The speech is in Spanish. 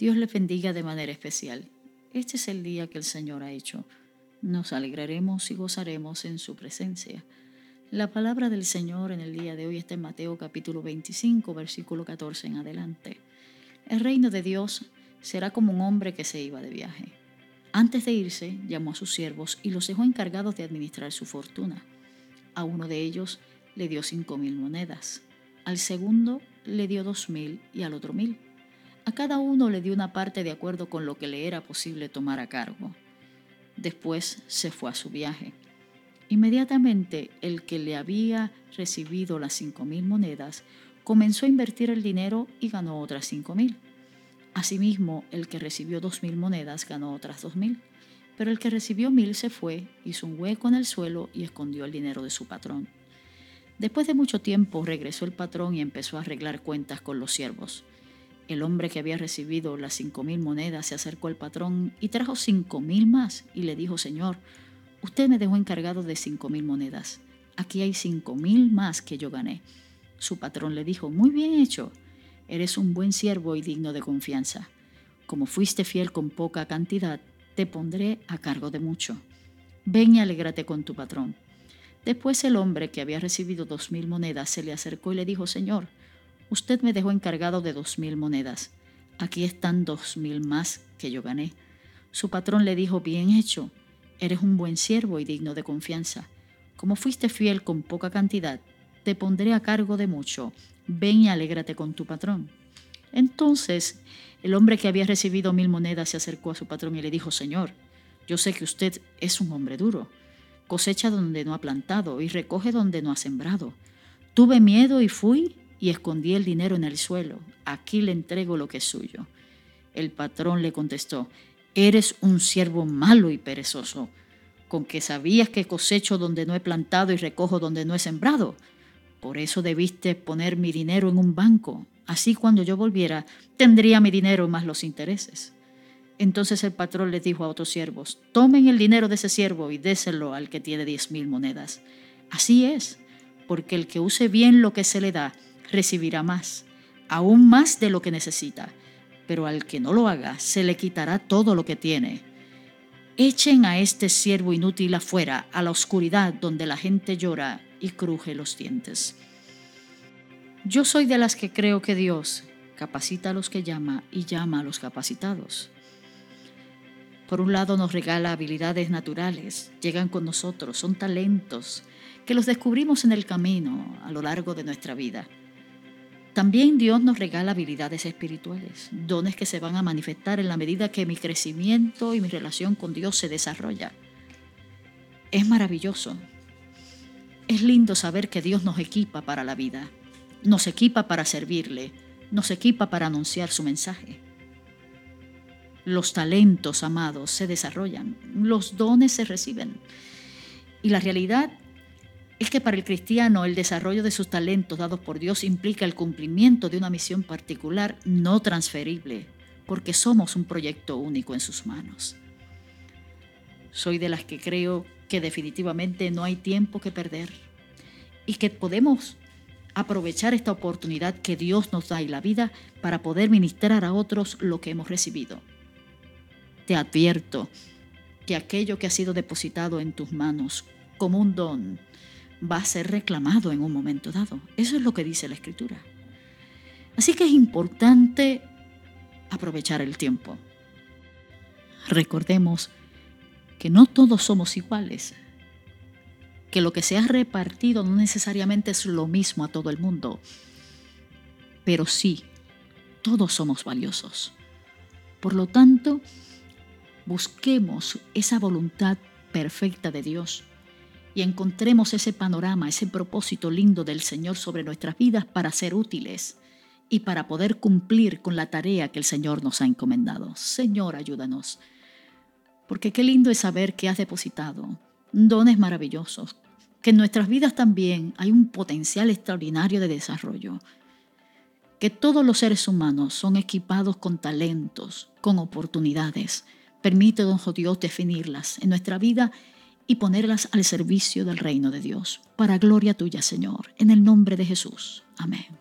Dios les bendiga de manera especial. Este es el día que el Señor ha hecho. Nos alegraremos y gozaremos en su presencia. La palabra del Señor en el día de hoy está en Mateo capítulo 25, versículo 14 en adelante. El reino de Dios será como un hombre que se iba de viaje. Antes de irse, llamó a sus siervos y los dejó encargados de administrar su fortuna. A uno de ellos le dio cinco mil monedas, al segundo le dio dos mil y al otro mil a cada uno le dio una parte de acuerdo con lo que le era posible tomar a cargo. Después se fue a su viaje. Inmediatamente el que le había recibido las cinco mil monedas comenzó a invertir el dinero y ganó otras cinco mil. Asimismo, el que recibió dos mil monedas ganó otras dos mil. Pero el que recibió mil se fue, hizo un hueco en el suelo y escondió el dinero de su patrón. Después de mucho tiempo regresó el patrón y empezó a arreglar cuentas con los siervos. El hombre que había recibido las cinco mil monedas se acercó al patrón y trajo cinco mil más y le dijo, Señor, usted me dejó encargado de cinco mil monedas. Aquí hay cinco mil más que yo gané. Su patrón le dijo, muy bien hecho, eres un buen siervo y digno de confianza. Como fuiste fiel con poca cantidad, te pondré a cargo de mucho. Ven y alégrate con tu patrón. Después el hombre que había recibido dos mil monedas se le acercó y le dijo, Señor, Usted me dejó encargado de dos mil monedas. Aquí están dos mil más que yo gané. Su patrón le dijo, bien hecho, eres un buen siervo y digno de confianza. Como fuiste fiel con poca cantidad, te pondré a cargo de mucho. Ven y alégrate con tu patrón. Entonces el hombre que había recibido mil monedas se acercó a su patrón y le dijo, Señor, yo sé que usted es un hombre duro. Cosecha donde no ha plantado y recoge donde no ha sembrado. Tuve miedo y fui y escondí el dinero en el suelo. Aquí le entrego lo que es suyo. El patrón le contestó, eres un siervo malo y perezoso, con que sabías que cosecho donde no he plantado y recojo donde no he sembrado. Por eso debiste poner mi dinero en un banco. Así cuando yo volviera, tendría mi dinero más los intereses. Entonces el patrón le dijo a otros siervos, tomen el dinero de ese siervo y déselo al que tiene diez mil monedas. Así es, porque el que use bien lo que se le da, recibirá más, aún más de lo que necesita, pero al que no lo haga se le quitará todo lo que tiene. Echen a este siervo inútil afuera, a la oscuridad donde la gente llora y cruje los dientes. Yo soy de las que creo que Dios capacita a los que llama y llama a los capacitados. Por un lado nos regala habilidades naturales, llegan con nosotros, son talentos que los descubrimos en el camino a lo largo de nuestra vida. También Dios nos regala habilidades espirituales, dones que se van a manifestar en la medida que mi crecimiento y mi relación con Dios se desarrolla. Es maravilloso. Es lindo saber que Dios nos equipa para la vida, nos equipa para servirle, nos equipa para anunciar su mensaje. Los talentos, amados, se desarrollan, los dones se reciben. Y la realidad es que para el cristiano el desarrollo de sus talentos dados por Dios implica el cumplimiento de una misión particular no transferible, porque somos un proyecto único en sus manos. Soy de las que creo que definitivamente no hay tiempo que perder y que podemos aprovechar esta oportunidad que Dios nos da y la vida para poder ministrar a otros lo que hemos recibido. Te advierto que aquello que ha sido depositado en tus manos como un don, va a ser reclamado en un momento dado. Eso es lo que dice la escritura. Así que es importante aprovechar el tiempo. Recordemos que no todos somos iguales, que lo que se ha repartido no necesariamente es lo mismo a todo el mundo, pero sí, todos somos valiosos. Por lo tanto, busquemos esa voluntad perfecta de Dios encontremos ese panorama, ese propósito lindo del Señor sobre nuestras vidas para ser útiles y para poder cumplir con la tarea que el Señor nos ha encomendado. Señor, ayúdanos. Porque qué lindo es saber que has depositado dones maravillosos, que en nuestras vidas también hay un potencial extraordinario de desarrollo, que todos los seres humanos son equipados con talentos, con oportunidades. Permite, don Dios, definirlas en nuestra vida y ponerlas al servicio del reino de Dios, para gloria tuya, Señor, en el nombre de Jesús. Amén.